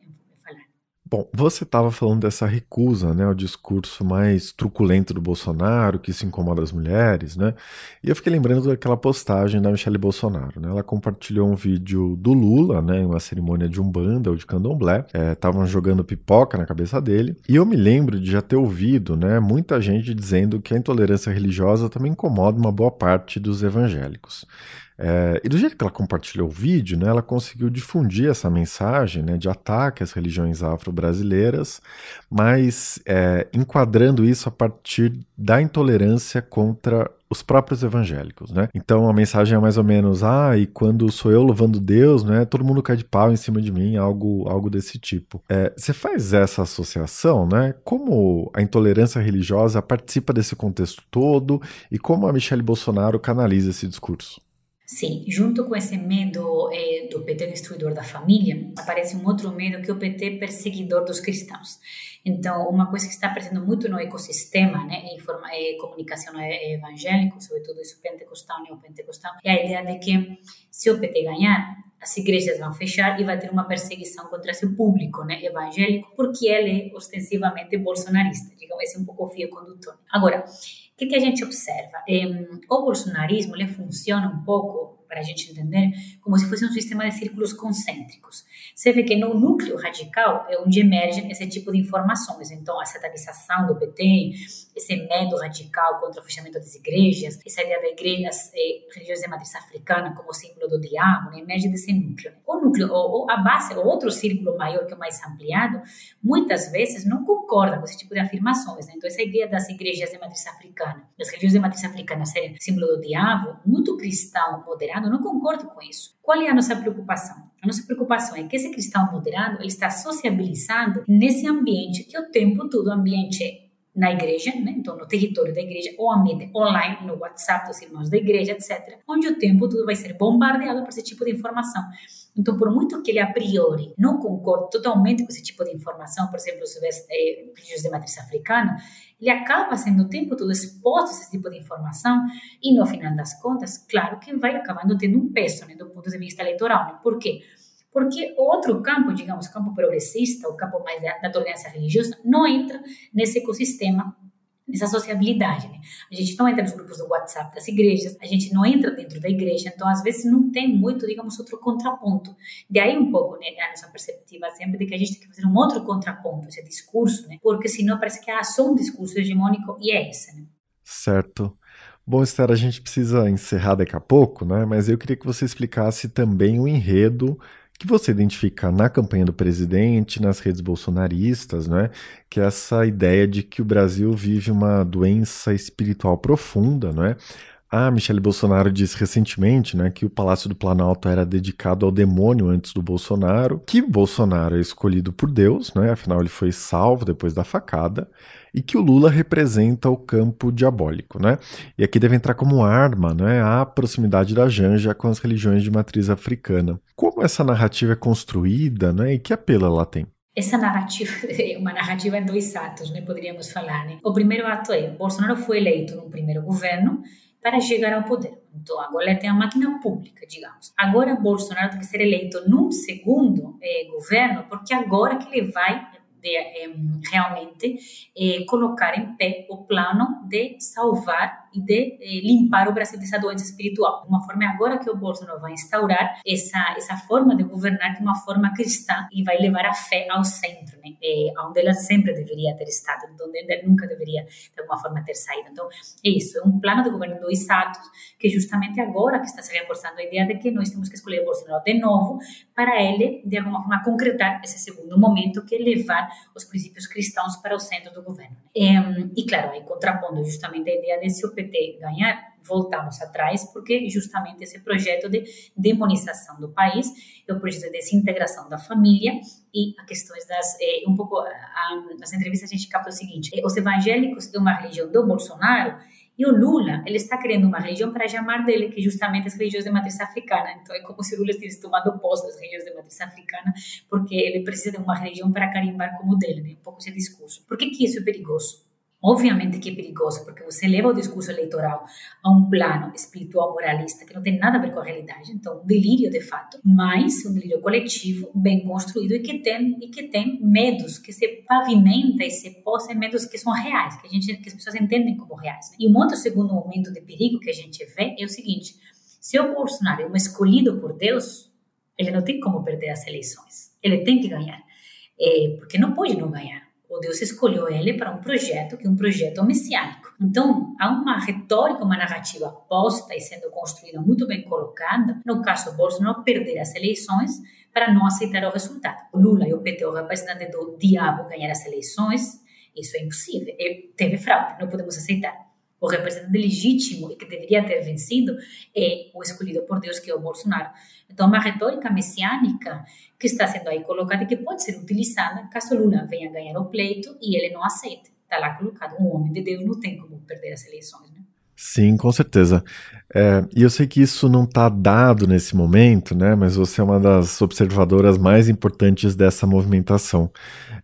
Bom, você estava falando dessa recusa, né, ao discurso mais truculento do Bolsonaro, que se incomoda as mulheres, né? E eu fiquei lembrando daquela postagem da Michelle Bolsonaro, né? Ela compartilhou um vídeo do Lula, né, em uma cerimônia de umbanda ou de candomblé. Estavam é, jogando pipoca na cabeça dele. E eu me lembro de já ter ouvido, né, muita gente dizendo que a intolerância religiosa também incomoda uma boa parte dos evangélicos. É, e do jeito que ela compartilhou o vídeo, né, ela conseguiu difundir essa mensagem né, de ataque às religiões afro-brasileiras, mas é, enquadrando isso a partir da intolerância contra os próprios evangélicos, né? Então a mensagem é mais ou menos, ah, e quando sou eu louvando Deus, né, todo mundo cai de pau em cima de mim, algo, algo desse tipo. É, você faz essa associação, né? Como a intolerância religiosa participa desse contexto todo e como a Michelle Bolsonaro canaliza esse discurso? Sim, junto com esse medo eh, do PT destruidor da família, aparece um outro medo que é o PT perseguidor dos cristãos. Então, uma coisa que está aparecendo muito no ecossistema, né, em forma, eh, comunicação evangélico, sobretudo isso pentecostal, neopentecostal, é a ideia de que se o PT ganhar, as igrejas vão fechar e vai ter uma perseguição contra esse público né, evangélico, porque ele é ostensivamente bolsonarista. Digamos, esse é um pouco o fio condutor. Agora, o que, que, a gente observa? o bolsonarismo ele funciona um pouco para a gente entender, como se fosse um sistema de círculos concêntricos. Você vê que no núcleo radical é onde emergem esse tipo de informações. Então, a satanização do PT, esse medo radical contra o fechamento das igrejas, essa ideia da igreja eh, religiosa de matriz africana como símbolo do diabo, né, emerge desse núcleo. O núcleo, ou, a base, o outro círculo maior, que é mais ampliado, muitas vezes não concorda com esse tipo de afirmações. Né? Então, essa ideia das igrejas de matriz africana, das religiões de matriz africana serem símbolo do diabo, muito cristão moderado moderado, não concordo com isso. Qual é a nossa preocupação? A nossa preocupação é que esse cristão moderado ele está sociabilizando nesse ambiente que o tempo todo, ambiente na igreja, né? então no território da igreja, ou ambiente online, no WhatsApp dos irmãos da igreja, etc., onde o tempo todo vai ser bombardeado por esse tipo de informação. Então, por muito que ele a priori não concorde totalmente com esse tipo de informação, por exemplo, sobre eh, de matriz africana, ele acaba sendo o tempo todo exposto a esse tipo de informação e, no final das contas, claro que vai acabando tendo um peso né, do ponto de vista eleitoral. Né? Por quê? Porque outro campo, digamos, o campo progressista, o campo mais da, tolerância religiosa, não entra nesse ecossistema nessa sociabilidade, né? A gente não entra nos grupos do WhatsApp das igrejas, a gente não entra dentro da igreja, então às vezes não tem muito, digamos, outro contraponto. De aí um pouco, né, a nossa perspectiva sempre de que a gente tem que fazer um outro contraponto, esse discurso, né? Porque senão parece que é só um discurso hegemônico e é esse, né? Certo. Bom, Esther, a gente precisa encerrar daqui a pouco, né? Mas eu queria que você explicasse também o enredo que você identifica na campanha do presidente, nas redes bolsonaristas, né, que é essa ideia de que o Brasil vive uma doença espiritual profunda, não é? A Michelle Bolsonaro disse recentemente né, que o Palácio do Planalto era dedicado ao demônio antes do Bolsonaro, que Bolsonaro é escolhido por Deus, né, afinal ele foi salvo depois da facada, e que o Lula representa o campo diabólico. Né? E aqui deve entrar como arma né, a proximidade da Janja com as religiões de matriz africana. Como essa narrativa é construída né, e que apelo ela tem? Essa narrativa é uma narrativa em dois atos, né, poderíamos falar. Né? O primeiro ato é Bolsonaro foi eleito no primeiro governo para chegar ao poder. Então, agora ele tem a máquina pública, digamos. Agora, Bolsonaro tem que ser eleito num segundo eh, governo, porque agora que ele vai de eh, realmente eh, colocar em pé o plano de salvar e de eh, limpar o Brasil dessa doença espiritual. Uma forma é agora que o Bolsonaro vai instaurar essa essa forma de governar é uma forma cristã e vai levar a fé ao centro, né? É, onde ela sempre deveria ter estado, onde nunca deveria de alguma forma ter saído. Então é isso, é um plano de governo dois atos que justamente agora que está se reforçando a ideia de que nós temos que escolher Bolsonaro de novo para ele de alguma forma concretar esse segundo momento que é levar os princípios cristãos para o centro do governo. É, e claro, aí contrapondo justamente a ideia desse PT ganhar, voltamos atrás, porque justamente esse projeto de demonização do país é o projeto de desintegração da família e a questões das é, um pouco a, nas entrevistas a gente capta o seguinte: é, os evangélicos é uma religião do Bolsonaro e o Lula, ele está criando uma religião para chamar dele, que justamente as religiões de matriz africana. Então, é como se Lula estivesse tomando posse das religiões de matriz africana, porque ele precisa de uma religião para carimbar como dele, né? um pouco esse discurso. Por que, que isso é perigoso? Obviamente que é perigoso, porque você leva o discurso eleitoral a um plano espiritual moralista que não tem nada a ver com a realidade, então um delírio de fato, mas um delírio coletivo, bem construído e que tem e que tem medos que se pavimenta e se posa em medos que são reais, que a gente que as pessoas entendem como reais. E um outro segundo momento de perigo que a gente vê é o seguinte: se o Bolsonaro é um escolhido por Deus, ele não tem como perder as eleições, ele tem que ganhar, é, porque não pode não ganhar O Deus escolheu ele para um projeto que é um projeto messiânico. Então, há uma retórica, uma narrativa posta e sendo construída muito bem colocada, no caso Bolsonaro perder as eleições para não aceitar o resultado. O Lula e o PT, o representante do diabo, ganhar as eleições, isso é impossível. Teve fraude, não podemos aceitar o representante legítimo e que deveria ter vencido é o escolhido por Deus, que é o Bolsonaro. Então, uma retórica messiânica que está sendo aí colocada e que pode ser utilizada caso Lula venha ganhar o pleito e ele não aceite. Está lá colocado. Um homem de Deus não tem como perder as eleições? Sim, com certeza. É, e eu sei que isso não está dado nesse momento, né? Mas você é uma das observadoras mais importantes dessa movimentação.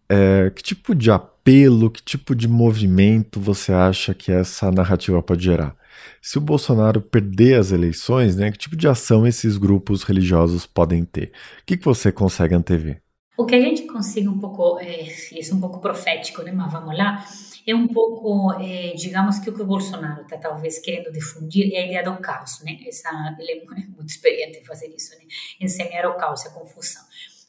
É, que tipo de apelo, que tipo de movimento você acha que essa narrativa pode gerar? Se o Bolsonaro perder as eleições, né, que tipo de ação esses grupos religiosos podem ter? O que, que você consegue antever? O que a gente consegue um pouco, é, isso é um pouco profético, né, mas vamos lá, é um pouco, é, digamos que o que o Bolsonaro está talvez querendo difundir é a ideia do caos, né? Essa, ele é muito experiente em fazer isso, né? Em o caos, a confusão.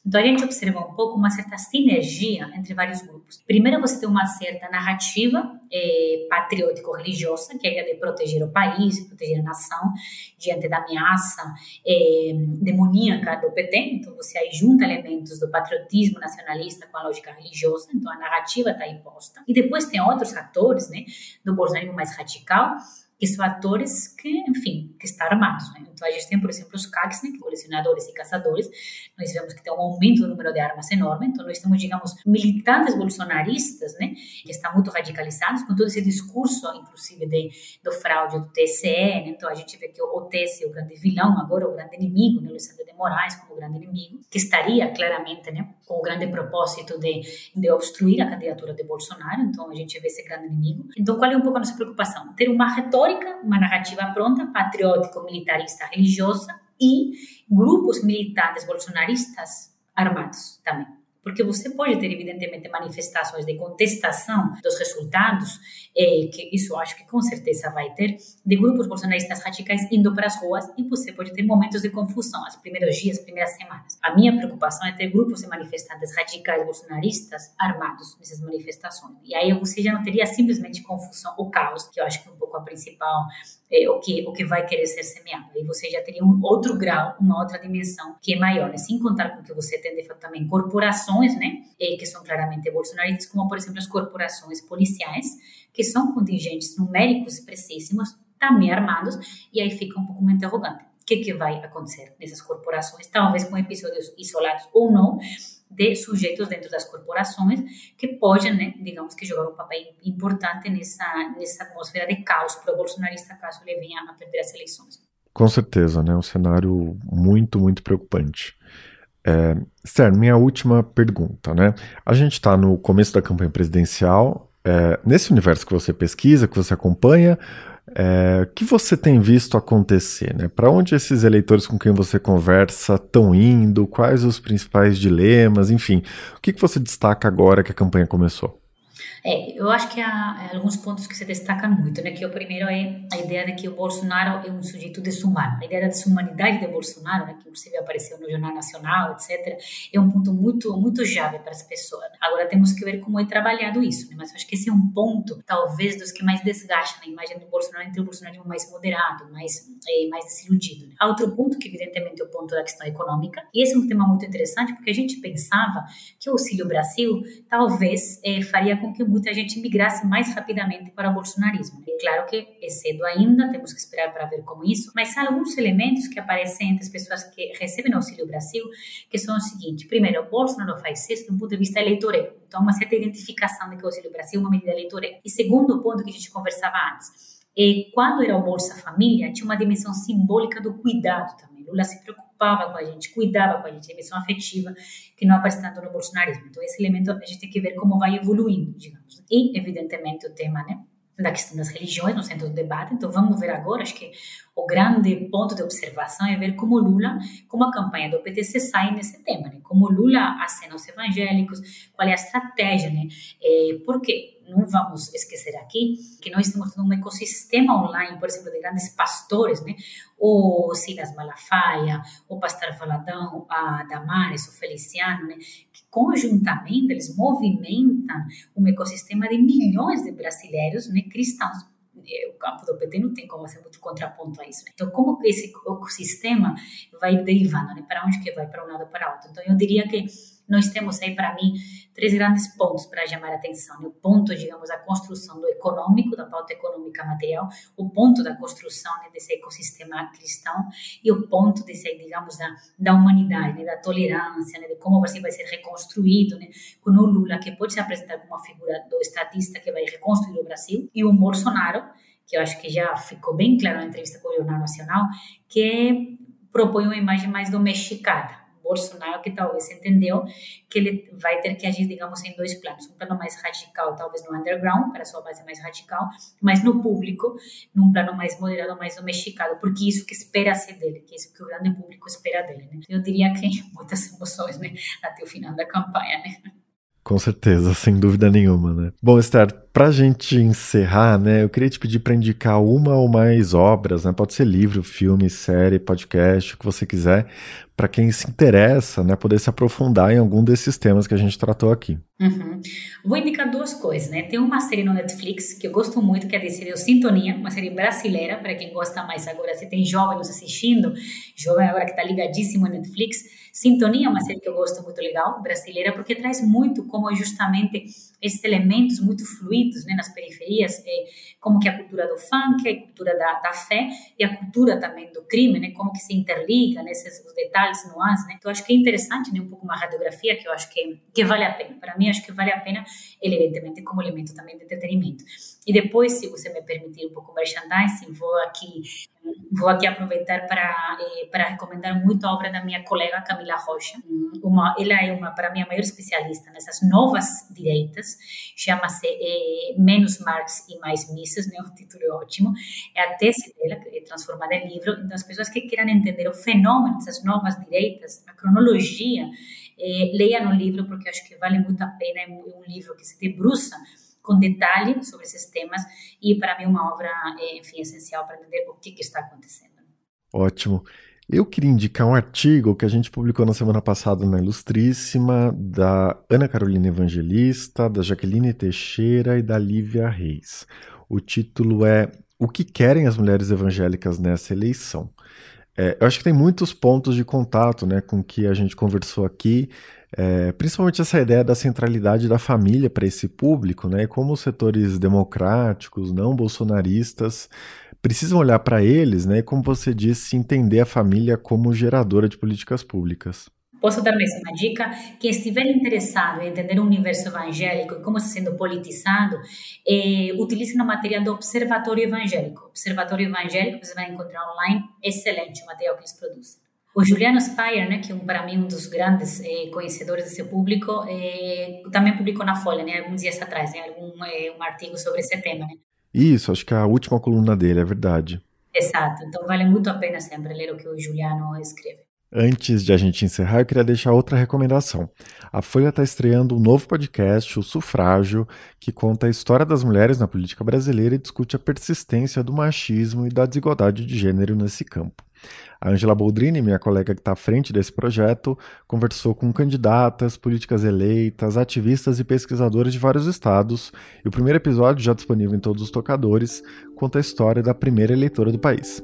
Então a gente observa um pouco uma certa sinergia entre vários grupos. Primeiro você tem uma certa narrativa é, patriótico-religiosa, que é de proteger o país, proteger a nação diante da ameaça é, demoníaca do PT. Então você aí junta elementos do patriotismo nacionalista com a lógica religiosa, então a narrativa está imposta. E depois tem outros atores, né, do bolsonarismo mais radical, que são atores que, enfim, que estão armados. Né? Então, a gente tem, por exemplo, os CACs, né, colecionadores e caçadores. Nós vemos que tem um aumento do número de armas enorme. Então, nós temos, digamos, militantes bolsonaristas, né, que estão muito radicalizados com todo esse discurso, inclusive, de, do fraude do TSE. Né? Então, a gente vê que o TSE o grande vilão, agora o grande inimigo, né, Alexandre de Moraes como grande inimigo, que estaria claramente né, com o grande propósito de, de obstruir a candidatura de Bolsonaro. Então, a gente vê esse grande inimigo. Então, qual é um pouco a nossa preocupação? Ter uma retórica retórica, uma narrativa pronta, patriótico-militarista religiosa e grupos militantes bolsonaristas armados também porque você pode ter, evidentemente, manifestações de contestação dos resultados, eh, que isso acho que com certeza vai ter, de grupos bolsonaristas radicais indo para as ruas e você pode ter momentos de confusão, os primeiros dias, as primeiras semanas. A minha preocupação é ter grupos de manifestantes radicais bolsonaristas armados nessas manifestações. E aí você já não teria simplesmente confusão ou caos, que eu acho que é um pouco a principal, eh, o, que, o que vai querer ser semeado. Aí você já teria um outro grau, uma outra dimensão que é maior, né? sem contar com que você tem, de fato, também corporações né, que são claramente bolsonaristas, como por exemplo as corporações policiais, que são contingentes numéricos expressíssimos, também armados, e aí fica um pouco uma interrogante. O que, que vai acontecer nessas corporações, talvez com episódios isolados ou não, de sujeitos dentro das corporações que podem, né, digamos que jogar um papel importante nessa nessa atmosfera de caos para o bolsonarista caso ele venha a perder as eleições. Com certeza, né, um cenário muito muito preocupante. É, minha última pergunta, né? A gente está no começo da campanha presidencial. É, nesse universo que você pesquisa, que você acompanha, é, o que você tem visto acontecer? Né? Para onde esses eleitores com quem você conversa estão indo? Quais os principais dilemas? Enfim, o que, que você destaca agora que a campanha começou? É, eu acho que há alguns pontos que se destacam muito, né? Que o primeiro é a ideia de que o Bolsonaro é um sujeito desumano. A ideia da desumanidade de Bolsonaro, né? Que inclusive apareceu no Jornal Nacional, etc. É um ponto muito, muito chave para as pessoas. Agora temos que ver como é trabalhado isso, né? Mas eu acho que esse é um ponto, talvez, dos que mais desgastam a imagem do Bolsonaro entre o Bolsonaro mais moderado, mais, é, mais desiludido. Né? Há outro ponto que, evidentemente, é o ponto da questão econômica. E esse é um tema muito interessante, porque a gente pensava que o Auxílio Brasil talvez é, faria com que muita gente migrasse mais rapidamente para o bolsonarismo. É claro que é cedo ainda, temos que esperar para ver como isso, mas há alguns elementos que aparecem entre as pessoas que recebem o Auxílio Brasil, que são o seguinte: primeiro, o Bolsonaro faz isso do ponto de vista eleitoral, então uma certa identificação de que o Auxílio Brasil é uma medida eleitoral. E segundo ponto que a gente conversava antes, é quando era o Bolsa Família, tinha uma dimensão simbólica do cuidado também. Lula se preocupava com a gente, cuidava com a gente, dimensão afetiva, que não aparece tanto no bolsonarismo. Então, esse elemento a gente tem que ver como vai evoluindo, digamos. E, evidentemente, o tema, né? da questão das religiões no centro do debate. Então, vamos ver agora, acho que o grande ponto de observação é ver como Lula, como a campanha do PT se sai nesse tema, né? Como Lula acena os evangélicos, qual é a estratégia, né? É, porque não vamos esquecer aqui que nós temos um ecossistema online, por exemplo, de grandes pastores, né? O Silas Malafaia, o Pastor Valadão, a Damares, o Feliciano, né? Que conjuntamente eles movimentam um ecossistema de milhões de brasileiros, né? Cristãos o campo do PT não tem como ser muito contraponto a isso. Né? Então, como que esse ecossistema vai derivando, né? Para onde que vai, para um lado para outro. Então, eu diria que nós temos aí, para mim, três grandes pontos para chamar a atenção. Né? O ponto, digamos, da construção do econômico, da pauta econômica material, o ponto da construção né, desse ecossistema cristão e o ponto desse, digamos, da, da humanidade, né, da tolerância, né, de como você vai ser reconstruído, né, com o Lula, que pode se apresentar como uma figura do estatista que vai reconstruir o Brasil, e o Bolsonaro, que eu acho que já ficou bem claro na entrevista com o Jornal Nacional, que propõe uma imagem mais domesticada, Bolsonaro que talvez entendeu que ele vai ter que agir, digamos, em dois planos. Um plano mais radical, talvez no underground, para sua base mais radical, mas no público, num plano mais moderado, mais domesticado, porque isso que espera-se dele, que isso que o grande público espera dele. Né? Eu diria que muitas emoções né? até o final da campanha. Né? Com certeza, sem dúvida nenhuma, né? Bom, Esther, pra gente encerrar, né, eu queria te pedir para indicar uma ou mais obras, né? Pode ser livro, filme, série, podcast, o que você quiser, para quem se interessa, né, poder se aprofundar em algum desses temas que a gente tratou aqui. Uhum. Vou indicar duas coisas, né? Tem uma série no Netflix que eu gosto muito, que é a série Sintonia, uma série brasileira, para quem gosta mais agora, se tem jovens assistindo, jovem agora que está ligadíssimo no Netflix. Sintonia é uma série que eu gosto muito legal, brasileira, porque traz muito como justamente esses elementos muito fluidos né, nas periferias, é, como que a cultura do funk, a cultura da, da fé e a cultura também do crime, né, como que se interliga os detalhes, nuances. Né? Então, acho que é interessante né, um pouco uma radiografia que eu acho que, que vale a pena. Para mim, acho que vale a pena, evidentemente, como elemento também de entretenimento. E depois, se você me permitir um pouco merchandising, vou aqui vou aqui aproveitar para eh, para recomendar muito a obra da minha colega Camila Rocha. Uma, ela é uma para mim a maior especialista nessas novas direitas. Chama-se eh, Menos Marx e Mais Mises, né? O título é ótimo. É a tese dela é transformada em livro. Então as pessoas que queiram entender o fenômeno dessas novas direitas, a cronologia, eh, leiam o livro porque acho que vale muito a pena. É um livro que se debruça com detalhe sobre esses temas e para mim uma obra, eh, enfim, essencial para entender o que, que está acontecendo. Ótimo. Eu queria indicar um artigo que a gente publicou na semana passada na Ilustríssima, da Ana Carolina Evangelista, da Jaqueline Teixeira e da Lívia Reis. O título é O que querem as mulheres evangélicas nessa eleição? É, eu acho que tem muitos pontos de contato né, com que a gente conversou aqui, é, principalmente essa ideia da centralidade da família para esse público, né, como os setores democráticos, não bolsonaristas, precisam olhar para eles, né, e como você disse, entender a família como geradora de políticas públicas. Posso dar mais uma dica? Quem estiver interessado em entender o universo evangélico e como está sendo politizado, eh, utilize no material do Observatório Evangélico. Observatório Evangélico, você vai encontrar online, excelente o material que eles produzem. O Juliano Speyer, né, que é um, para mim um dos grandes eh, conhecedores desse público, eh, também publicou na Folha, né, alguns dias atrás, né, algum, eh, um artigo sobre esse tema. Né? Isso, acho que é a última coluna dele, é verdade. Exato, então vale muito a pena sempre ler o que o Juliano escreve. Antes de a gente encerrar, eu queria deixar outra recomendação. A Folha está estreando um novo podcast, O Sufrágio, que conta a história das mulheres na política brasileira e discute a persistência do machismo e da desigualdade de gênero nesse campo. A Angela Boldrini, minha colega que está à frente desse projeto, conversou com candidatas, políticas eleitas, ativistas e pesquisadores de vários estados, e o primeiro episódio, já disponível em todos os tocadores, conta a história da primeira eleitora do país.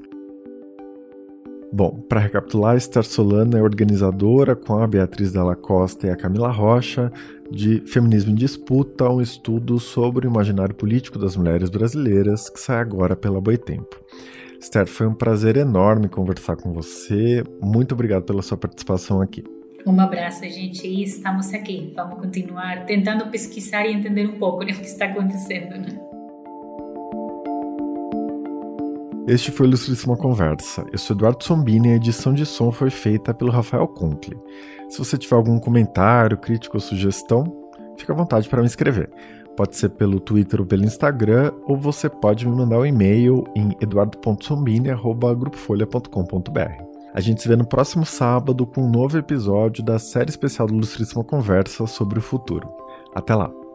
Bom, para recapitular, Esther Solano é organizadora com a Beatriz Dalla Costa e a Camila Rocha de Feminismo em Disputa, um estudo sobre o imaginário político das mulheres brasileiras que sai agora pela Boitempo. Esther, foi um prazer enorme conversar com você. Muito obrigado pela sua participação aqui. Um abraço, gente, e estamos aqui. Vamos continuar tentando pesquisar e entender um pouco né, o que está acontecendo. Né? Este foi o Ilustríssima Conversa. Eu sou Eduardo Sombini e a edição de som foi feita pelo Rafael Conkle. Se você tiver algum comentário, crítica ou sugestão, fique à vontade para me escrever. Pode ser pelo Twitter ou pelo Instagram, ou você pode me mandar um e-mail em eduardo.sombini.grupofolha.com.br. A gente se vê no próximo sábado com um novo episódio da série especial do Ilustríssima Conversa sobre o futuro. Até lá!